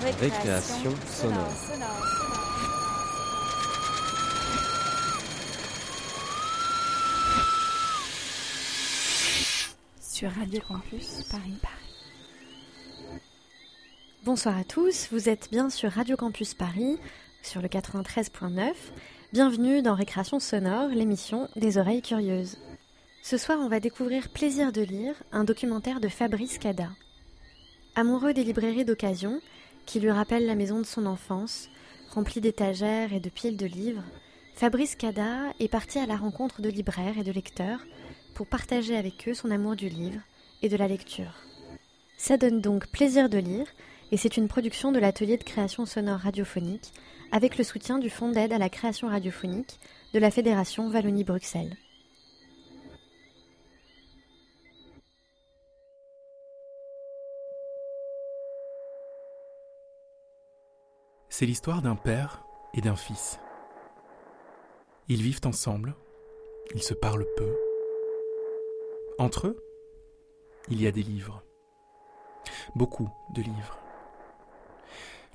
Récréation sonore. Sur Radio Campus Paris. Bonsoir à tous, vous êtes bien sur Radio Campus Paris, sur le 93.9. Bienvenue dans Récréation sonore, l'émission des oreilles curieuses. Ce soir, on va découvrir Plaisir de lire, un documentaire de Fabrice Cada. Amoureux des librairies d'occasion, qui lui rappellent la maison de son enfance, remplie d'étagères et de piles de livres, Fabrice Cada est parti à la rencontre de libraires et de lecteurs pour partager avec eux son amour du livre et de la lecture. Ça donne donc plaisir de lire, et c'est une production de l'atelier de création sonore radiophonique avec le soutien du Fonds d'aide à la création radiophonique de la Fédération Wallonie-Bruxelles. C'est l'histoire d'un père et d'un fils. Ils vivent ensemble, ils se parlent peu. Entre eux, il y a des livres. Beaucoup de livres.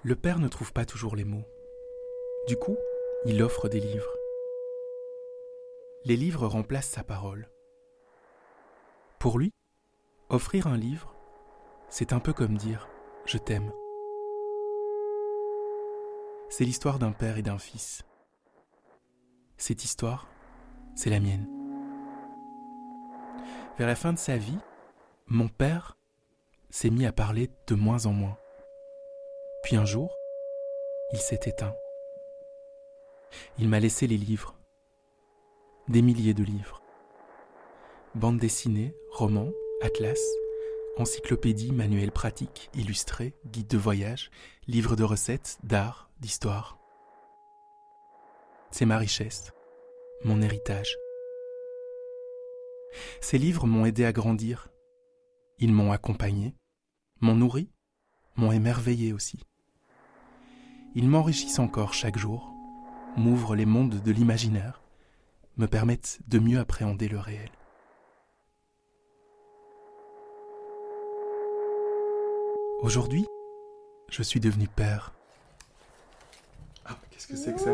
Le père ne trouve pas toujours les mots. Du coup, il offre des livres. Les livres remplacent sa parole. Pour lui, offrir un livre, c'est un peu comme dire ⁇ Je t'aime ⁇ c'est l'histoire d'un père et d'un fils. Cette histoire, c'est la mienne. Vers la fin de sa vie, mon père s'est mis à parler de moins en moins. Puis un jour, il s'est éteint. Il m'a laissé les livres, des milliers de livres. Bandes dessinées, romans, atlas, encyclopédies, manuels pratiques, illustrés, guides de voyage, livres de recettes, d'art, d'histoire. C'est ma richesse, mon héritage. Ces livres m'ont aidé à grandir. Ils m'ont accompagné, m'ont nourri, m'ont émerveillé aussi. Ils m'enrichissent encore chaque jour, m'ouvrent les mondes de l'imaginaire, me permettent de mieux appréhender le réel. Aujourd'hui, je suis devenu père. Ah, qu'est-ce que c'est que ça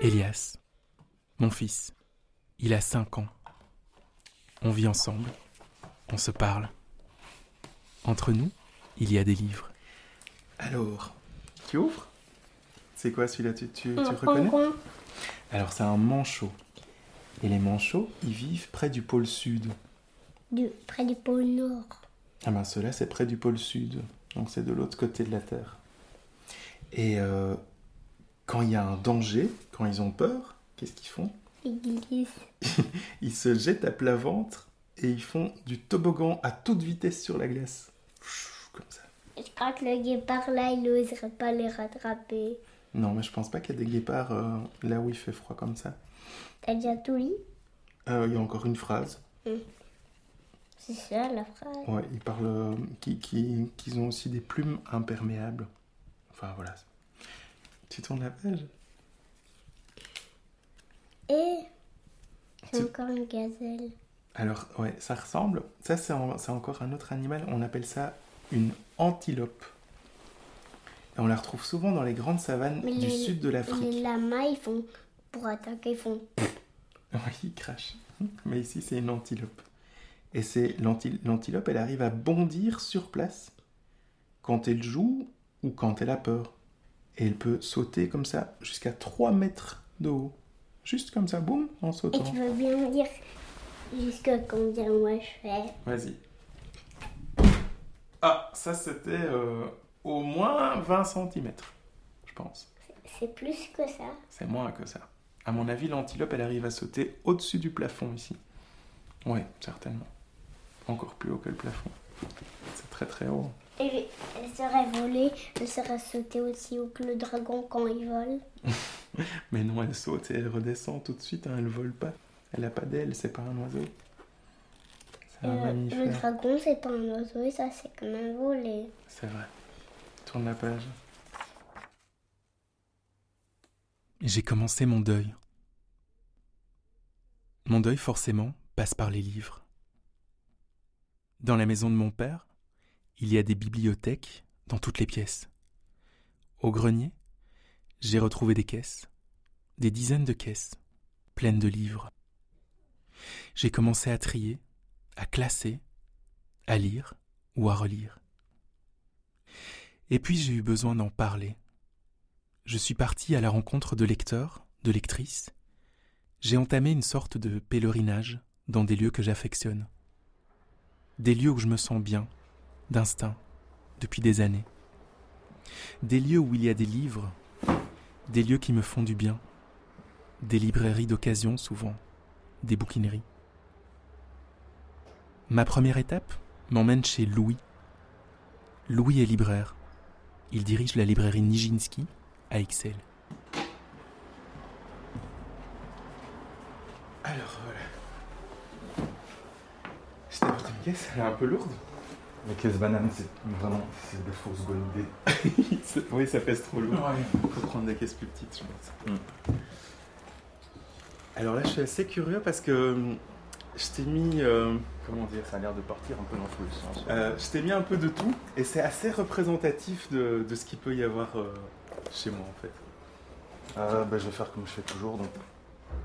Elias, mon fils, il a cinq ans. On vit ensemble, on se parle. Entre nous, il y a des livres. Alors, tu ouvres? C'est quoi celui-là? Tu, tu, tu reconnais? Alors, c'est un manchot. Et les manchots, ils vivent près du pôle sud. Du, près du pôle nord. Ah ben ceux-là, c'est près du pôle sud. Donc c'est de l'autre côté de la Terre. Et euh, quand il y a un danger, quand ils ont peur, qu'est-ce qu'ils font? Ils glissent. Ils se jettent à plat ventre et ils font du toboggan à toute vitesse sur la glace. Comme ça. Je crois que le guépard là, il n'oserait pas les rattraper. Non, mais je pense pas qu'il y a des guépards euh, là où il fait froid comme ça. T'as déjà tout lu? Euh, Il y a encore une phrase. C'est ça la phrase. Ouais, ils parlent euh, qui- qui- qu'ils ont aussi des plumes imperméables. Enfin voilà. Tu tournes la page Et c'est Tu- encore une gazelle. Alors, ouais, ça ressemble. Ça, c'est en- c'est encore un autre animal. On appelle ça une antilope. Et on la retrouve souvent dans les grandes savanes Mais du les- sud de Les l'Afrique. lamas, ils font pour attaquer, ils font. Oui, ils crachent. Mais ici, c'est une antilope. Et c'est l'anti- l'antilope, elle arrive à bondir sur place quand elle joue ou quand elle a peur. Et elle peut sauter comme ça jusqu'à 3 mètres de haut. Juste comme ça, boum, en Et sautant. tu veux bien me dire jusqu'à combien moi je fais? Vas-y. Ah, ça c'était euh, au moins 20 cm, je pense. C'est plus que ça. C'est moins que ça. À mon avis, l'antilope, elle arrive à sauter au-dessus du plafond ici. Oui, certainement. Encore plus haut que le plafond. C'est très très haut. Et elle serait volée, elle serait sautée aussi haut que le dragon quand il vole. Mais non, elle saute et elle redescend tout de suite, hein, elle vole pas. Elle a pas d'aile, c'est pas un oiseau. C'est un Euh, le dragon, c'est pas un oiseau et ça, c'est quand même volé. C'est vrai. Tourne la page. J'ai commencé mon deuil. Mon deuil, forcément, passe par les livres. Dans la maison de mon père, il y a des bibliothèques dans toutes les pièces. Au grenier, j'ai retrouvé des caisses, des dizaines de caisses, pleines de livres. J'ai commencé à trier, à classer, à lire ou à relire. Et puis j'ai eu besoin d'en parler. Je suis parti à la rencontre de lecteurs, de lectrices. J'ai entamé une sorte de pèlerinage dans des lieux que j'affectionne. Des lieux où je me sens bien, d'instinct, depuis des années. Des lieux où il y a des livres, des lieux qui me font du bien, des librairies d'occasion souvent, des bouquineries. Ma première étape m'emmène chez Louis. Louis est libraire. Il dirige la librairie Nijinsky à Excel. Alors voilà. Je t'ai apporté une caisse, elle est un peu lourde. Les caisses bananes, c'est vraiment c'est des fausses bonnes idées. oui, ça pèse trop lourd. Il faut prendre des caisses plus petites, je pense. Mm. Alors là, je suis assez curieux parce que hum, je t'ai mis. euh, comment dire Ça a l'air de partir un peu dans tous les sens. Euh, je t'ai mis un peu de tout et c'est assez représentatif de, de ce qu'il peut y avoir euh, chez moi en fait. Euh, ben, je vais faire comme je fais toujours. Donc,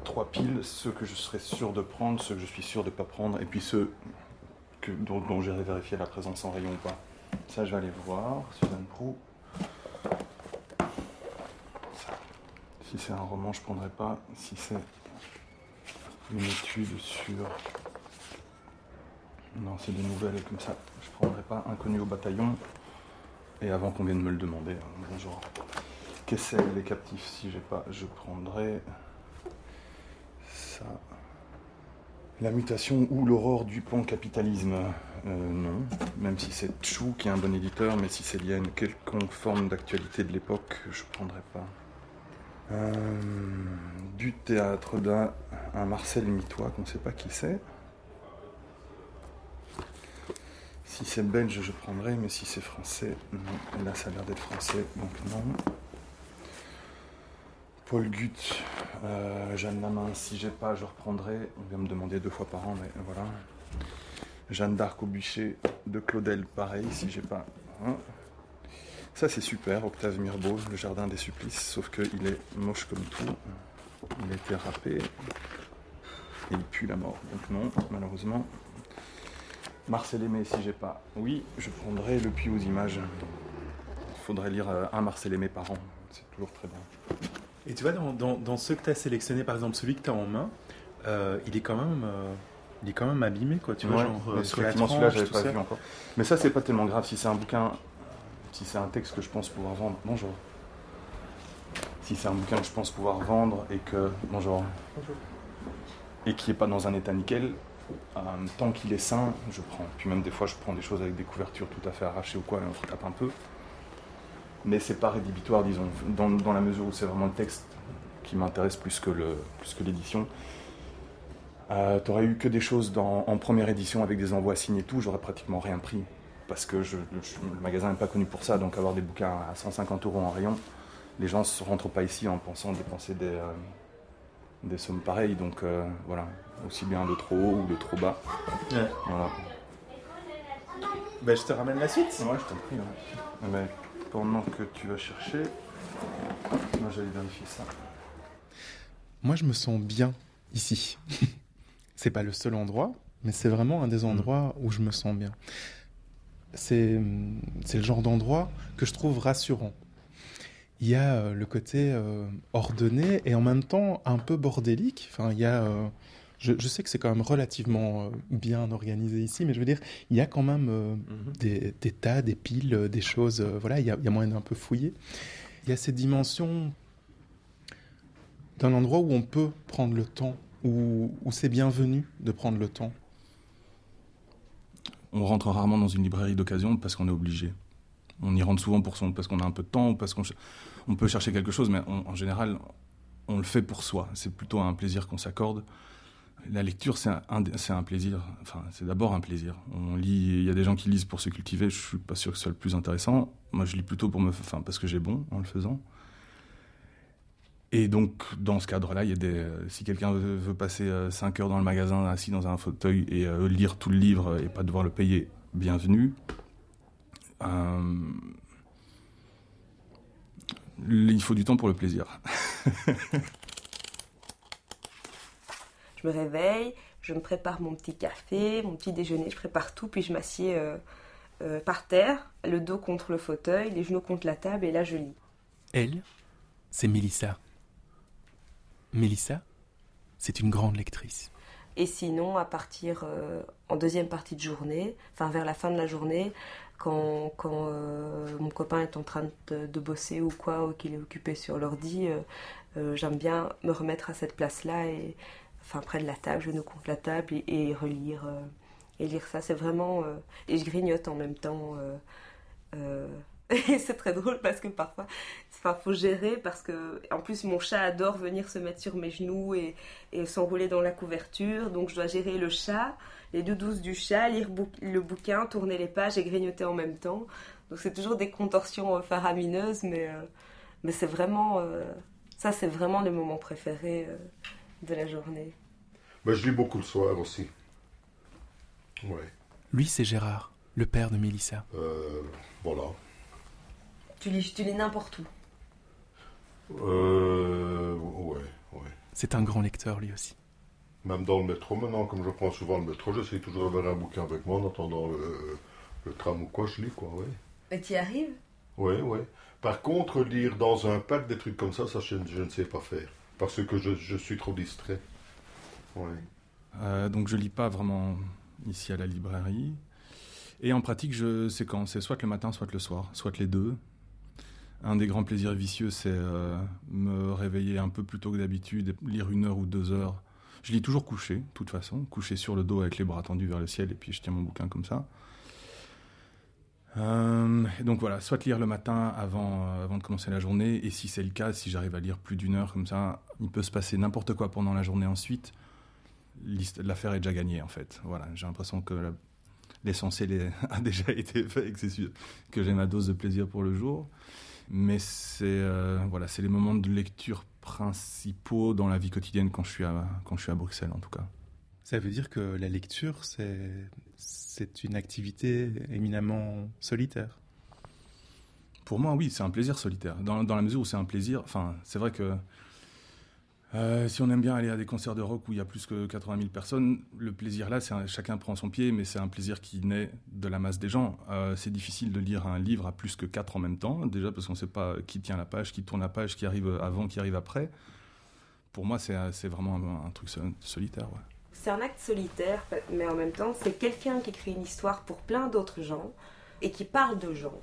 trois piles, ceux que je serais sûr de prendre, ceux que je suis sûr de ne pas prendre, et puis ceux dont, j'irai vérifier la présence en rayon ou pas. Ça, je vais aller voir. Suzanne Prou. Si c'est un roman, je prendrai pas. Si c'est une étude sur. Non, c'est des nouvelles comme ça. Je prendrai pas. Inconnu au bataillon. Et avant qu'on vienne me le demander, hein, bonjour. Qu'est-ce que les captifs Si j'ai pas, je prendrai ça. La mutation ou l'aurore du pan-capitalisme Euh, Non, même si c'est Chou qui est un bon éditeur, mais si c'est lié à une quelconque forme d'actualité de l'époque, je prendrai pas. Euh, du théâtre d'un un Marcel Mitois qu'on sait pas qui c'est. Si c'est belge, je prendrai, mais si c'est français, non. Là, ça a l'air d'être français, donc non. Paul Gutt, euh, Jeanne Lamain, si j'ai pas, je reprendrai. On vient me demander deux fois par an, mais voilà. Jeanne d'Arc au bûcher de Claudel, pareil, si j'ai pas. hein. Ça, c'est super, Octave Mirbeau, Le Jardin des Supplices, sauf qu'il est moche comme tout. Il a été râpé. Et il pue la mort, donc non, malheureusement. Marcel Aimé, si j'ai pas. Oui, je prendrai Le Puits aux images. Il faudrait lire euh, un Marcel Aimé par an, c'est toujours très bien. Et tu vois, dans, dans, dans ceux que tu as sélectionnés, par exemple celui que tu as en main, euh, il est quand même. euh, il est quand même abîmé, quoi. Tu vois, Ouais, genre euh, mais sur la tranche, j'avais tout pas ça. vu encore. Mais ça, c'est pas tellement grave si c'est un bouquin, si c'est un texte que je pense pouvoir vendre. Bonjour. Si c'est un bouquin que je pense pouvoir vendre et que. Bonjour. Et qui est pas dans un état nickel, euh, tant qu'il est sain, je prends. Puis même des fois, je prends des choses avec des couvertures tout à fait arrachées ou quoi, et on retape un peu. Mais c'est pas rédhibitoire, disons, dans, dans la mesure où c'est vraiment le texte qui m'intéresse plus que le- plus que l'édition. Euh, T'aurais eu que des choses dans- en première édition avec des envois signés et tout, j'aurais pratiquement rien pris. Parce que je- je- le magasin n'est pas connu pour ça, donc avoir des bouquins à 150 euros en rayon, les gens ne rentrent pas ici en pensant dépenser des, euh, des sommes pareilles. Donc euh, voilà, aussi bien de trop haut ou de trop bas. Ouais. Voilà. Bah, je te ramène la suite. Ouais, je t'en prie. ouais. Mais pendant que tu vas chercher, moi j'allais vérifier ça. Moi, je me sens bien ici. c'est pas le seul endroit, mais c'est vraiment un des endroits où je me sens bien. C'est c'est le genre d'endroit que je trouve rassurant. Il y a euh, le côté euh, ordonné et en même temps un peu bordélique. Enfin, il y a. euh, je, je sais que c'est quand même relativement euh, bien organisé ici, mais je veux dire, il y a quand même euh, des, des tas, des piles, euh, des choses. euh, voilà, il y a, il y a moyen d'un peu fouiller. Il y a cette dimension d'un endroit où on peut prendre le temps, où, où c'est bienvenu de prendre le temps. On rentre rarement dans une librairie d'occasion parce qu'on est obligé. On y rentre souvent pour son, parce qu'on a un peu de temps ou parce qu'on on peut chercher quelque chose, mais on- en général, on le fait pour soi. C'est plutôt un plaisir qu'on s'accorde. La lecture, c'est un, plaisir. Enfin, c'est d'abord un plaisir. On lit. Il y a des gens qui lisent pour se cultiver. Je suis pas sûr que ce soit le plus intéressant. Moi, je lis plutôt pour me, enfin, parce que j'ai bon en le faisant. Et donc, dans ce cadre-là, il y a des, si quelqu'un veut, passer 5 heures dans le magasin, assis dans un fauteuil et lire tout le livre et pas devoir le payer, bienvenue. il faut du temps pour le plaisir. je me réveille, je me prépare mon petit café, mon petit déjeuner, je prépare tout, puis je m'assieds euh, euh, par terre, le dos contre le fauteuil, les genoux contre la table, et là je lis. Elle, c'est Mélissa. Mélissa, c'est une grande lectrice. Et sinon, à partir euh, en deuxième partie de journée, enfin vers la fin de la journée, quand, quand mon copain est en train de, de bosser ou quoi, ou qu'il est occupé sur l'ordi, j'aime bien me remettre à cette place-là et enfin près de la table, je nous contre la table et, relire euh, et lire ça. C'est vraiment euh, et je grignote en même temps. Euh, et c'est très drôle parce que parfois, enfin, faut gérer parce que en plus mon chat adore venir se mettre sur mes genoux et, s'enrouler dans la couverture, donc je dois gérer le chat, les doudous du chat, lire le bouquin, tourner les pages et grignoter en même temps. Donc c'est toujours des contorsions faramineuses, mais mais c'est vraiment ça, c'est vraiment le moment préféré de la journée ben, Je lis beaucoup le soir aussi. Ouais. Lui, c'est Gérard, le père de Mélissa. Euh, voilà. Tu lis, tu lis n'importe où Euh. Ouais, ouais. C'est un grand lecteur, lui aussi. Même dans le métro, maintenant, comme je prends souvent le métro, j'essaie toujours d'avoir un bouquin avec moi en attendant le, tram ou quoi, je lis, quoi, ouais. Et tu y arrives? Oui, oui. Par contre, lire dans un parc des trucs comme ça, ça, je ne sais pas faire parce que je, suis trop distrait. Euh, donc je lis pas vraiment ici à la librairie. Et en pratique, je sais quand c'est soit le matin, soit le soir, soit les deux. Un des grands plaisirs vicieux, c'est euh, me réveiller un peu plus tôt que d'habitude, lire une heure ou deux heures. Je lis toujours couché, de toute façon, couché sur le dos avec les bras tendus vers le ciel, et puis je tiens mon bouquin comme ça. Euh, donc voilà, soit lire le matin avant, euh, avant de commencer la journée, et si c'est le cas, si j'arrive à lire plus d'une heure comme ça, il peut se passer n'importe quoi pendant la journée ensuite. L'affaire est déjà gagnée en fait. Voilà, j'ai l'impression que l'essentiel a déjà été fait que, que j'ai ma dose de plaisir pour le jour. Mais c'est euh, voilà, c'est les moments de lecture principaux dans la vie quotidienne quand je suis quand je suis à Bruxelles en tout cas. Ça veut dire que la lecture, c'est, une activité éminemment solitaire. Pour moi, oui, c'est un plaisir solitaire. Dans, la mesure où c'est un plaisir, enfin, c'est vrai que euh, si on aime bien aller à des concerts de rock où il y a plus que 80 000 personnes, le plaisir là, chacun prend son pied, mais c'est un plaisir qui naît de la masse des gens. Euh, c'est difficile de lire un livre à plus que quatre en même temps, déjà parce qu'on ne sait pas qui tient la page, qui tourne la page, qui arrive avant, qui arrive après. Pour moi, c'est vraiment un, truc solitaire. C'est un acte solitaire, mais en même temps, c'est quelqu'un qui écrit une histoire pour plein d'autres gens et qui parle de gens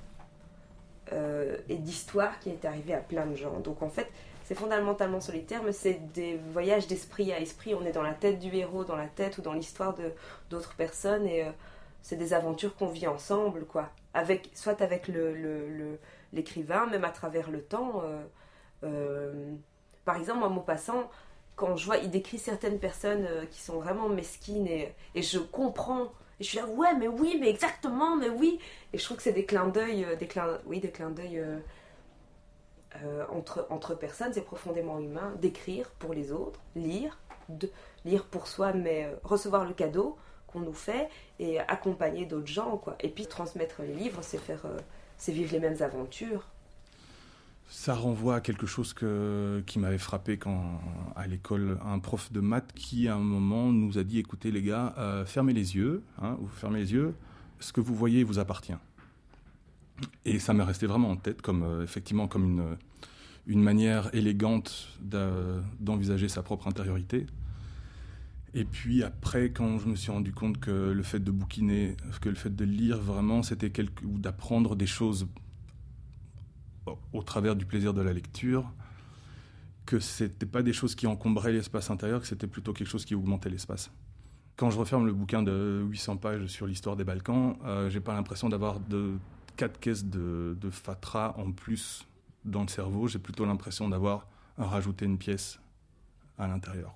euh, et d'histoires qui est arrivée à plein de gens. Donc en fait, c'est fondamentalement solitaire, mais c'est des voyages d'esprit à esprit. On est dans la tête du héros, dans la tête ou dans l'histoire d'autres personnes et euh, c'est des aventures qu'on vit ensemble, quoi. Avec, soit avec l'écrivain, le, même à travers le temps. Euh, par exemple, en mot passant, quand je vois, il décrit certaines personnes euh, qui sont vraiment mesquines et, et, je comprends. Et je suis là, ouais, mais oui, mais exactement, mais oui. Et je trouve que c'est des clins d'œil, euh, des clins, oui, des clins d'œil euh, entre, entre personnes. C'est profondément humain d'écrire pour les autres, lire, lire pour soi, mais recevoir le cadeau qu'on nous fait et accompagner d'autres gens, quoi. Et puis transmettre les livres, c'est faire, c'est vivre les mêmes aventures. Ça renvoie à quelque chose que, qui m'avait frappé quand, à l'école, un prof de maths qui, à un moment, nous a dit écoutez, les gars, euh, fermez les yeux, hein, vous fermez les yeux, ce que vous voyez vous appartient. Et ça m'est resté vraiment en tête, comme, euh, effectivement, comme une, une manière élégante d'envisager sa propre intériorité. Et puis après, quand je me suis rendu compte que le fait de bouquiner, que le fait de lire vraiment, c'était quelque, ou d'apprendre des choses au travers du plaisir de la lecture, que c'était pas des choses qui encombraient l'espace intérieur, que c'était plutôt quelque chose qui augmentait l'espace. Quand je referme le bouquin de 800 pages sur l'histoire des Balkans, euh, j'ai pas l'impression d'avoir de quatre caisses de, de fatras en plus dans le cerveau. J'ai plutôt l'impression d'avoir rajouté une pièce à l'intérieur.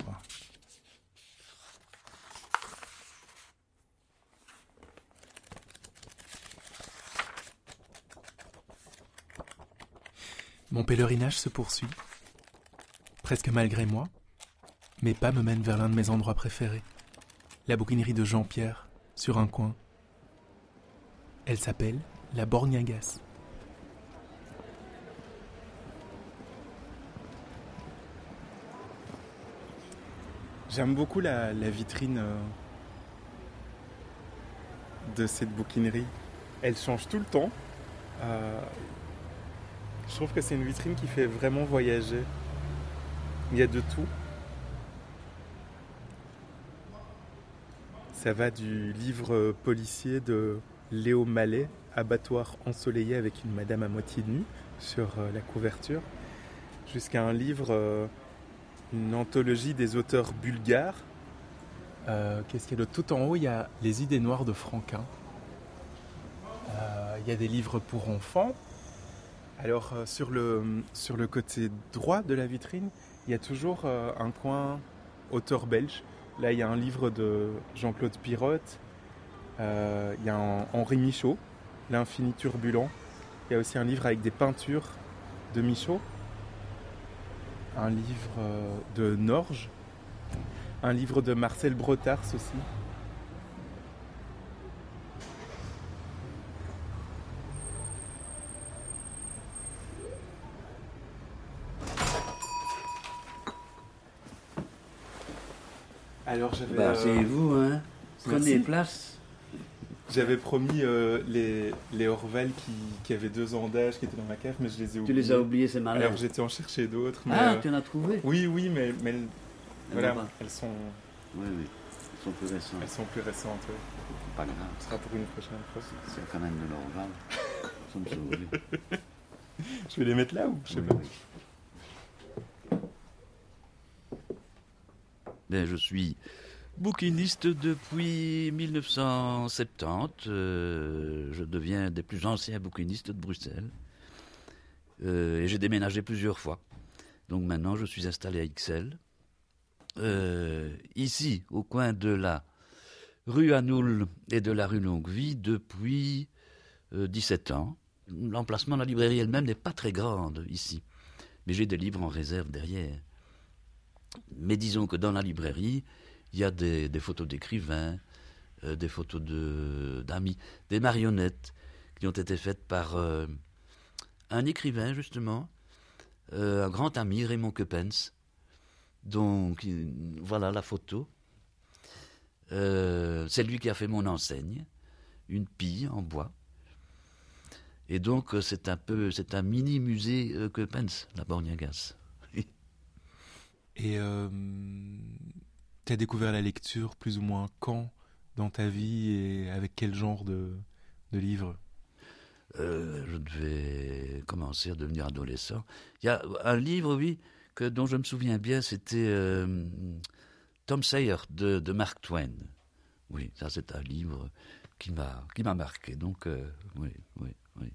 Mon pèlerinage se poursuit. Presque malgré moi, mes pas me mènent vers l'un de mes endroits préférés, la bouquinerie de Jean-Pierre, sur un coin. Elle s'appelle la Borgnagas. J'aime beaucoup la, la vitrine euh, de cette bouquinerie. Elle change tout le temps. Euh, je trouve que c'est une vitrine qui fait vraiment voyager. Il y a de tout. Ça va du livre policier de Léo Mallet, Abattoir ensoleillé avec une madame à moitié nue sur euh, la couverture, jusqu'à un livre, euh, une anthologie des auteurs bulgares. Euh, Qu'est-ce qu'il y a de tout en haut? Il y a Les idées noires de Franquin. Il y a des livres pour enfants. Alors euh, sur, le, côté droit de la vitrine, il y a toujours euh, un coin auteur belge. Là, il y a un livre de Jean-Claude Pirotte. Euh, il y a Henri Michaud, L'infini turbulent. Il y a aussi un livre avec des peintures de Michaud. Un livre de Norge. Un livre de Marcel Brotars aussi. Alors j'avais Bah, euh, c'est vous, hein. Prenez place. j'avais promis euh, les, les Orval qui, qui avaient deux ans d'âge qui étaient dans ma cave, mais je les ai Tu oubliés. les as oubliés, c'est malin. Alors j'étais en chercher d'autres. Ah, euh, tu en as trouvé Oui, oui, mais, mais elles- Elles voilà, pas. elles sont, Oui, oui. Ils sont plus récents. elles sont plus récentes. ouais. Pas grave. Ce sera pour une prochaine fois. C'est quand même de l'orval. Ça me sauve. Je vais les mettre là ou? Je sais Oui, pas. oui. Ben, je suis bouquiniste depuis 1970. euh, je deviens des plus anciens bouquinistes de Bruxelles. Euh, et j'ai déménagé plusieurs fois. Donc maintenant, je suis installé à XL. Euh, ici, au coin de la rue Anoul et de la rue Longuevie, depuis euh, 17 ans. L'emplacement de la librairie elle-même n'est pas très grande ici. Mais j'ai des livres en réserve derrière. Mais disons que dans la librairie, il y a des, photos d'écrivains, euh, des photos d'amis, des marionnettes qui ont été faites par euh, un écrivain, justement, euh, un grand ami, Raymond Coppens. Donc, il- voilà la photo. C'est lui qui a fait mon enseigne, une pille en bois. Et donc, c'est un peu, c'est un mini musée Coppens, la Borgnagas. Et euh, tu as découvert la lecture plus ou moins quand dans ta vie et avec quel genre de, de livre? Euh, je devais commencer à devenir adolescent. Il y a un livre, oui, que, dont je me souviens bien, c'était euh, Tom Sawyer de, de Mark Twain. Oui, ça c'est un livre qui m'a qui m'a marqué. Donc euh, oui, oui, oui.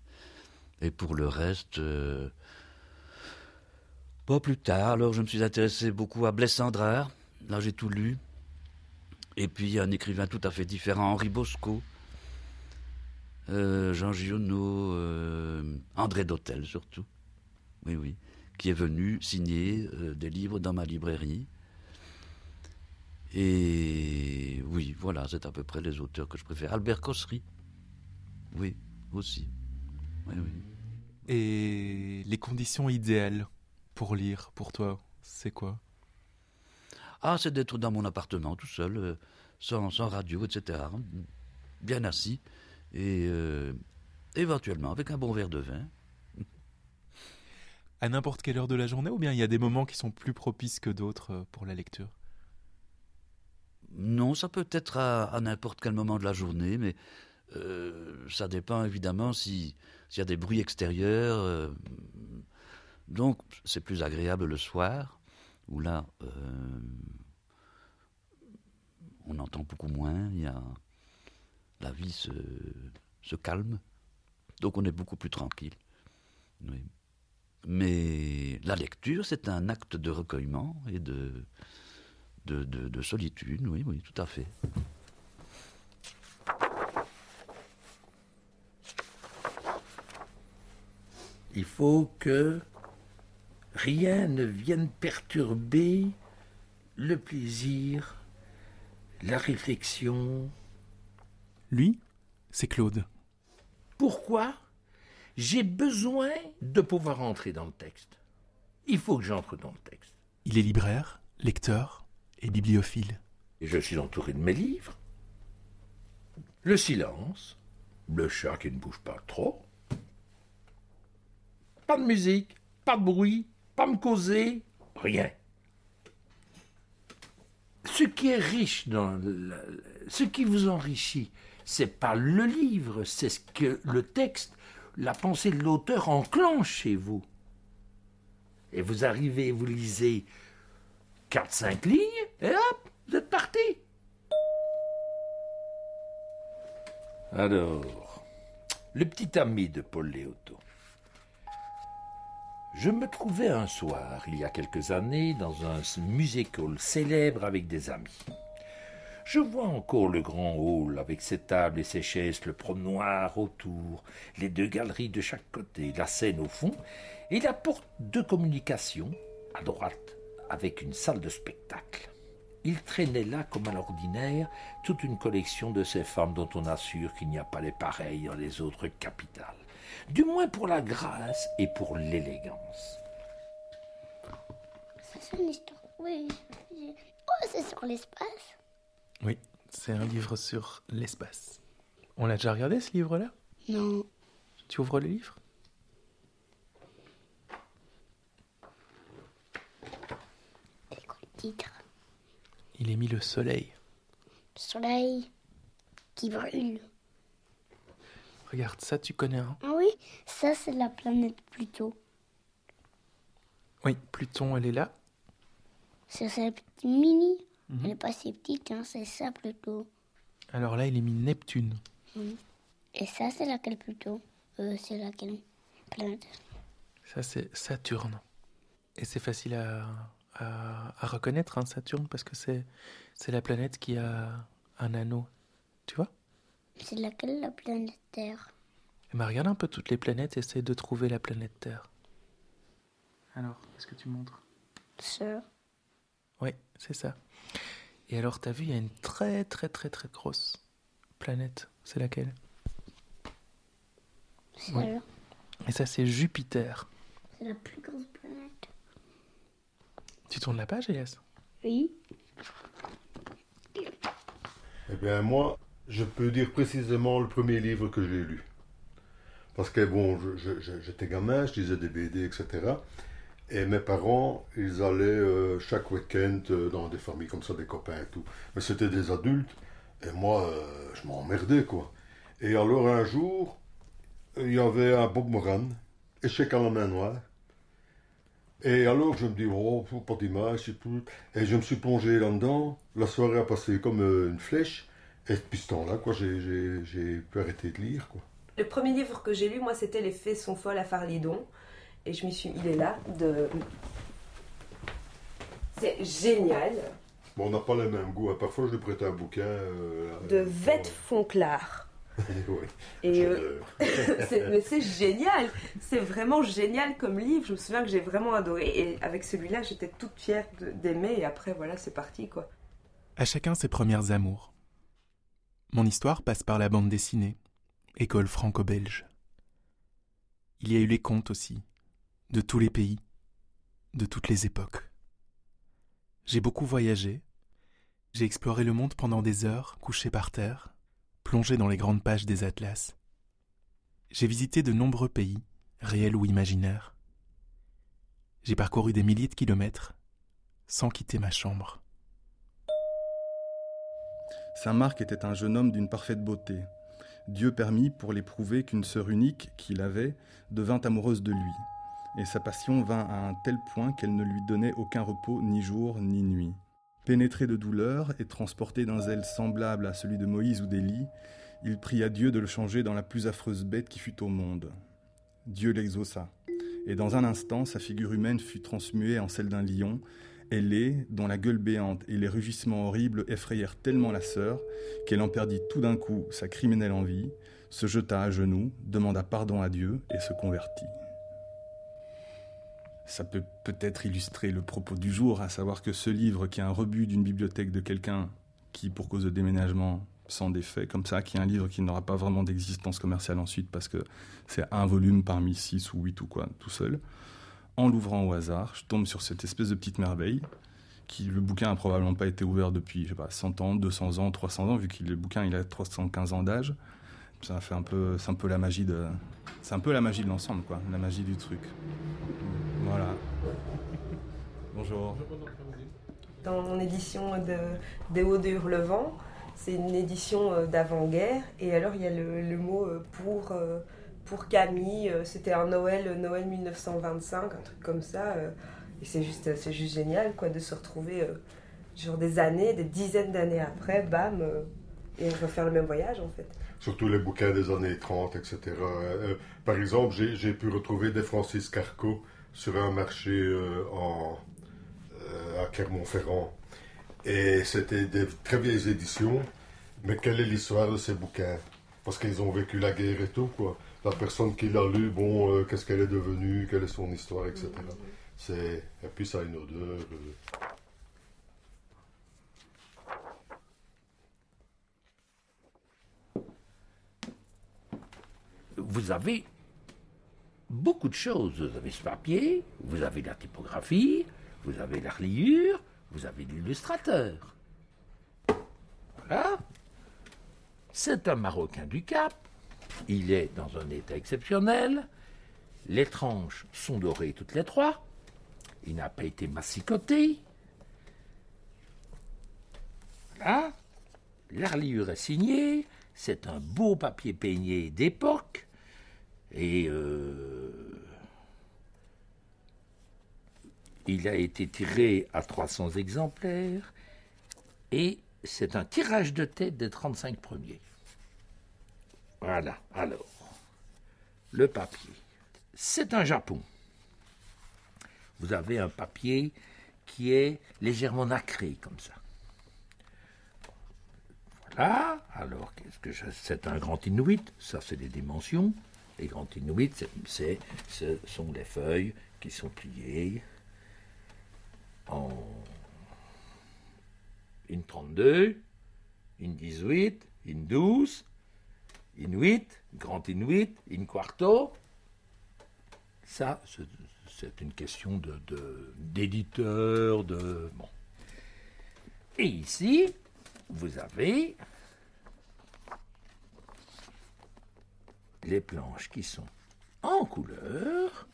Et pour le reste, pas plus tard. Alors je me suis intéressé beaucoup à Blaise Sandrard. Là j'ai tout lu. Et puis un écrivain tout à fait différent, Henri Bosco. Euh, Jean Giono, euh, André Dautel surtout, oui, oui, qui est venu signer euh, des livres dans ma librairie. Et oui, voilà, c'est à peu près les auteurs que je préfère. Albert Cossery, oui, aussi. Et les conditions idéales pour lire, pour toi, c'est quoi? Ah, c'est d'être dans mon appartement tout seul, euh, sans, sans radio, etc. Bien assis, et euh, éventuellement avec un bon verre de vin. À n'importe quelle heure de la journée ou bien il y a des moments qui sont plus propices que d'autres euh, pour la lecture? Non, ça peut être à, à n'importe quel moment de la journée, mais euh, ça dépend évidemment si s'il y a des bruits extérieurs. euh, donc, c'est plus agréable le soir, où là, euh, on entend beaucoup moins, y a, la vie se, se calme, donc on est beaucoup plus tranquille. Oui. Mais la lecture, c'est un acte de recueillement et de, de, de, de solitude, oui, oui, tout à fait. Il faut que rien ne vienne perturber le plaisir, la réflexion. Lui, c'est Claude. Pourquoi J'ai besoin de pouvoir entrer dans le texte? Il faut que j'entre dans le texte. Il est libraire, lecteur et bibliophile. Et je suis entouré de mes livres. Le silence, le chat qui ne bouge pas trop. Pas de musique, pas de bruit, pas me causer, rien. Ce qui est riche dans ce qui vous enrichit, c'est pas le livre, c'est ce que le texte, la pensée de l'auteur enclenche chez vous. Et vous arrivez, vous lisez 4-5 lignes, et hop, vous êtes parti. Alors, le petit ami de Paul Léoto. Je me trouvais un soir, il y a quelques années, dans un musical célèbre avec des amis. Je vois encore le grand hall avec ses tables et ses chaises, le promenoir autour, les deux galeries de chaque côté, la scène au fond, et la porte de communication à droite avec une salle de spectacle. Il traînait là, comme à l'ordinaire, toute une collection de ces femmes dont on assure qu'il n'y a pas les pareilles dans les autres capitales. Du moins pour la grâce et pour l'élégance. Ça, c'est une histoire. Oui. Oh, c'est sur l'espace. Oui, c'est un livre sur l'espace. On l'a déjà regardé ce livre-là? Non. Tu ouvres le livre? C'est quoi le titre? Il est mis le soleil. Le soleil qui brûle. Regarde, ça tu connais, hein Ah oui, ça, c'est la planète Pluto. Oui, Pluton, elle est là. C'est sa petite mini. Mhm. Elle n'est pas si petite, hein, c'est ça Pluto. Alors là, il est mis Neptune. Et ça, c'est laquelle Pluto? Euh, C'est laquelle planète? Ça, c'est Saturne. Et c'est facile à, à, à reconnaître, hein, Saturne, parce que c'est, c'est la planète qui a un anneau. Tu vois? C'est laquelle la planète Terre Eh ben, regarde un peu toutes les planètes, essaie de trouver la planète Terre. Alors, est-ce que tu montres? Sœur. Oui, c'est ça. Et alors, t'as vu, il y a une très très très très grosse planète. C'est laquelle? C'est Oui. la- Et ça, c'est Jupiter. c'est la plus grosse planète. Tu tournes la page, Elias? Oui. Eh bien, moi, je peux dire précisément le premier livre que j'ai lu. Parce que, bon, j'étais gamin, je lisais des BD, etc. Et mes parents, ils allaient euh, chaque week-end euh, dans des familles comme ça, des copains et tout. Mais c'était des adultes. Et moi, euh, je m'emmerdais, quoi. Et alors, un jour, il y avait un Bob Moran, Échec à la main noire. Et alors, je me dis, oh, pas d'image, c'est tout. Et je me suis plongé là-dedans. La soirée a passé comme une flèche. Et depuis ce temps-là, quoi, j'ai, j'ai, j'ai pu arrêter de lire, quoi. Le premier livre que j'ai lu, moi, c'était Les Fées sont folles à Farlidon. Et je m'y suis. Il est là. De... C'est génial. Bon, on n'a pas les mêmes goûts. hein. Parfois, je lui prête un bouquin. euh, De euh, Vette Fonclard. oui. Et euh, mais c'est génial, c'est vraiment génial comme livre. Je me souviens que j'ai vraiment adoré. Et avec celui-là, j'étais toute fière de- d'aimer. Et après, voilà, c'est parti quoi. À chacun ses premières amours. Mon histoire passe par la bande dessinée, école franco-belge. Il y a eu les contes aussi, de tous les pays, de toutes les époques. J'ai beaucoup voyagé, j'ai exploré le monde pendant des heures, couché par terre, plongé dans les grandes pages des atlas. J'ai visité de nombreux pays, réels ou imaginaires. J'ai parcouru des milliers de kilomètres, sans quitter ma chambre. Saint Marc était un jeune homme d'une parfaite beauté. Dieu permit pour l'éprouver qu'une sœur unique qu'il avait devint amoureuse de lui, et sa passion vint à un tel point qu'elle ne lui donnait aucun repos ni jour ni nuit. Pénétré de douleur et transporté d'un zèle semblable à celui de Moïse ou d'Élie, il pria Dieu de le changer dans la plus affreuse bête qui fût au monde. Dieu l'exauça, et dans un instant sa figure humaine fut transmuée en celle d'un lion, et lait, dont la gueule béante et les rugissements horribles effrayèrent tellement la sœur qu'elle en perdit tout d'un coup sa criminelle envie, se jeta à genoux, demanda pardon à Dieu et se convertit. ça peut peut-être illustrer le propos du jour, à savoir que ce livre, qui est un rebut d'une bibliothèque de quelqu'un qui, pour cause de déménagement, sans défait, comme ça, qui est un livre qui n'aura pas vraiment d'existence commerciale ensuite, parce que c'est un volume parmi six ou huit ou quoi, tout seul. En l'ouvrant au hasard, je tombe sur cette espèce de petite merveille, qui le bouquin a probablement pas été ouvert depuis, je sais pas, 100 ans, 200 ans, 300 ans, vu que le bouquin il a 315 ans d'âge. Ça fait un peu, c'est un peu la magie de, c'est un peu la magie de l'ensemble, quoi, la magie du truc. Voilà. Bonjour. Dans mon édition de Des Hauts de Hurlevent, c'est une édition euh, d'avant-guerre. Et alors, il y a le, le mot euh, pour, euh, pour Camille. euh, C'était un Noël, Noël 1925, un truc comme ça. euh, Et c'est juste, c'est juste génial, quoi, de se retrouver, euh, genre des années, des dizaines d'années après, bam, euh, et refaire le même voyage, en fait. Surtout les bouquins des années 30, etc. Euh, par exemple, j'ai pu retrouver des Francis Carco sur un marché euh, en, euh, à Clermont-Ferrand. Et c'était des très vieilles éditions. Mais quelle est l'histoire de ces bouquins? Parce qu'ils ont vécu la guerre et tout, quoi. La personne qui l'a lu, bon, euh, qu'est-ce qu'elle est devenue, quelle est son histoire, etc. C'est... Et puis ça a une odeur. euh, vous avez beaucoup de choses. Vous avez ce papier, vous avez la typographie, vous avez la reliure, vous avez l'illustrateur. Voilà. C'est un Marocain du Cap. Il est dans un état exceptionnel. Les tranches sont dorées toutes les trois. Il n'a pas été massicoté. Voilà. La reliure est signée. C'est un beau papier peigné d'époque. Et euh, il a été tiré à 300 exemplaires. Et c'est un tirage de tête des 35 premiers. Voilà, alors, le papier. C'est un Japon. Vous avez un papier qui est légèrement nacré, comme ça. Voilà, alors qu'est-ce que je- c'est un grand inuit, ça c'est les dimensions. Les grands inuits, ce sont les feuilles qui sont pliées en une 32, une 18, une 12, 8, grand inuit, une quarto. Ça, c'est, une question d'éditeur, de... Bon. Et ici, vous avez les planches qui sont en couleur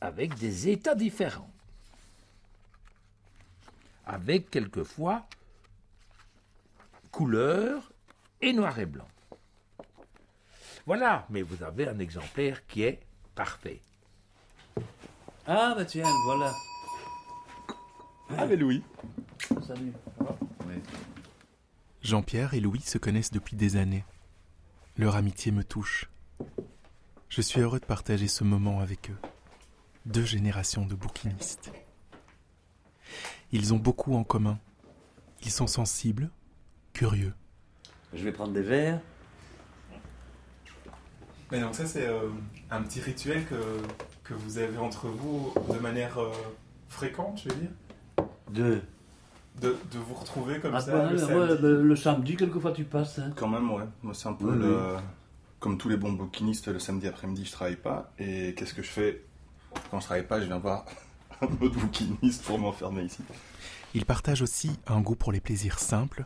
avec des états différents. Avec quelquefois couleur et noir et blanc. Voilà, mais vous avez un exemplaire qui est parfait. Ah bah tiens, voilà. Ah mais Louis. Salut. Jean-Pierre et Louis se connaissent depuis des années. Leur amitié me touche. Je suis heureux de partager ce moment avec eux. Deux générations de bouquinistes. Ils ont beaucoup en commun. Ils sont sensibles, curieux. Je vais prendre des verres. Mais donc ça c'est euh, un petit rituel que, que vous avez entre vous de manière euh, fréquente, je veux dire? De, de vous retrouver comme Ah, ça bah, le ouais, samedi? le, le samedi, quelquefois tu passes. hein. Quand même, ouais. Moi, c'est un peu Oui, le. Comme tous les bons bouquinistes, le samedi après-midi, je travaille pas. Et qu'est-ce que je fais? Quand je travaille pas, je viens voir un autre bouquiniste pour m'enfermer ici. Ils partagent aussi un goût pour les plaisirs simples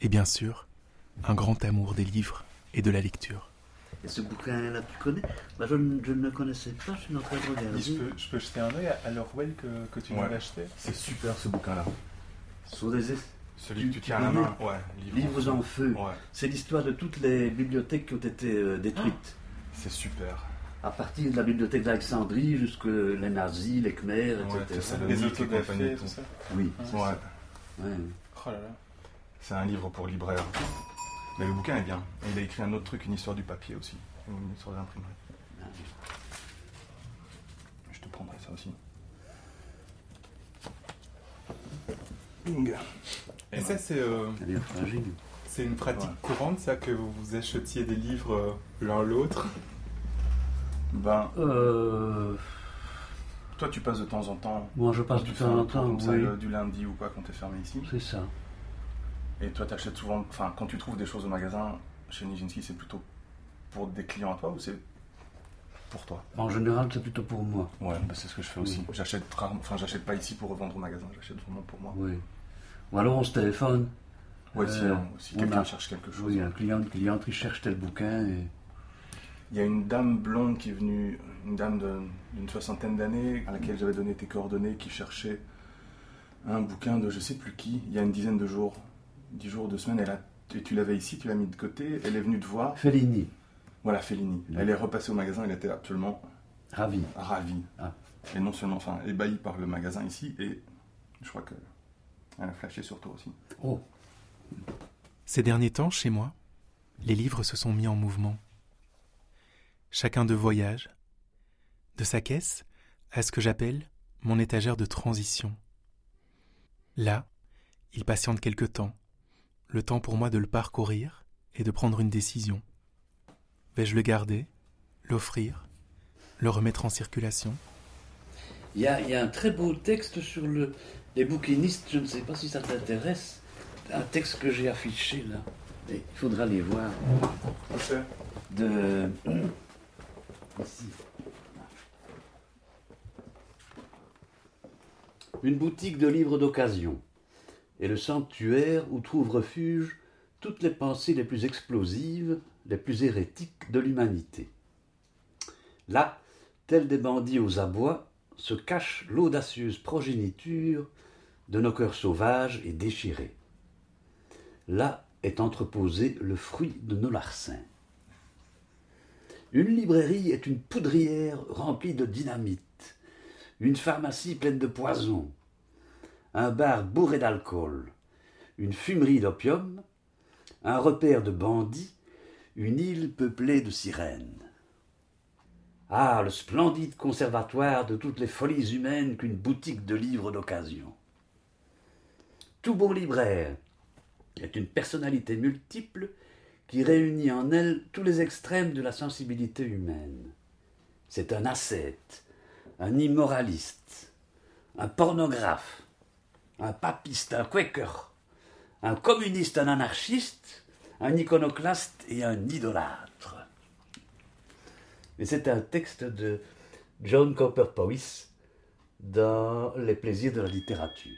et bien sûr un grand amour des livres et de la lecture. Et ce bouquin-là, tu connais bah, je, ne- je ne le connaissais pas, je suis en train de regarder. je, peux, je peux jeter un œil à, l'Orwell que, que tu Ouais. m'avais acheté C'est super ce bouquin-là. Sur des es- Celui que tu tiens à la main. Ouais, livres en feu. Ouais, C'est l'histoire de toutes les bibliothèques qui ont été euh, détruites. c'est super. À partir de la bibliothèque d'Alexandrie jusque les nazis, les Khmers, Ouais, etc. ça, Les compagnie, tout ça. Oui. Ouais, ouais. Oh là là. c'est un livre pour libraire. Mais le bouquin est bien. Et il a écrit un autre truc, une histoire du papier aussi. Une histoire de l'imprimerie. Je te prendrai ça aussi. Bing. Et ça c'est euh, c'est une pratique Ouais. courante ça que vous vous achetiez des livres euh, l'un l'autre? Ben, Euh, Toi, tu passes de temps en temps. Moi, je passe de temps en temps, comme ça, du lundi ou quoi, quand t'es fermé ici. C'est ça. Et toi, t'achètes souvent. Enfin, quand tu trouves des choses au magasin chez Nijinsky, c'est plutôt pour des clients à toi ou c'est pour toi? En général, c'est plutôt pour moi. Ouais, bah, c'est ce que je fais aussi. J'achète enfin, j'achète pas ici pour revendre au magasin, j'achète vraiment pour moi. Oui. Ou alors on se téléphone. Ouais, Euh, si on quelqu'un a- cherche quelque chose. Oui, un client, une cliente qui cherche tel bouquin et. Il y a une dame blonde qui est venue, une dame d'une soixantaine d'années, à laquelle j'avais donné tes coordonnées, qui cherchait un bouquin de je sais plus qui, il y a une dizaine de jours, dix jours, deux semaines. Elle a, et tu l'avais ici, tu l'as mis de côté, elle est venue te voir. Fellini. Voilà, Fellini. Elle est repassée au magasin, elle était absolument Ravi. ravie. Ah. Et non seulement, enfin, ébahie par le magasin ici, et je crois que elle a flashé sur toi aussi. Oh. Ces derniers temps, chez moi, les livres se sont mis en mouvement. Chacun de voyage, de sa caisse à ce que j'appelle mon étagère de transition. Là, il patiente quelque temps, le temps pour moi de le parcourir et de prendre une décision. Vais-je le garder, l'offrir, le remettre en circulation? Il y, a, il y a un très beau texte sur le, les bouquinistes, je ne sais pas si ça t'intéresse. Un texte que j'ai affiché là. Et il faudra les voir. De. Ici. Une boutique de livres d'occasion est le sanctuaire où trouvent refuge toutes les pensées les plus explosives, les plus hérétiques de l'humanité. Là, tels des bandits aux abois, se cache l'audacieuse progéniture de nos cœurs sauvages et déchirés. Là est entreposé le fruit de nos larcins. Une librairie est une poudrière remplie de dynamite, une pharmacie pleine de poison, un bar bourré d'alcool, une fumerie d'opium, un repère de bandits, une île peuplée de sirènes. Ah, le splendide conservatoire de toutes les folies humaines qu'une boutique de livres d'occasion. Tout bon libraire est une personnalité multiple qui réunit en elle tous les extrêmes de la sensibilité humaine. C'est un ascète, un immoraliste, un pornographe, un papiste, un quaker, un communiste, un anarchiste, un iconoclaste et un idolâtre. Et c'est un texte de John Cowper Powys dans Les plaisirs de la littérature.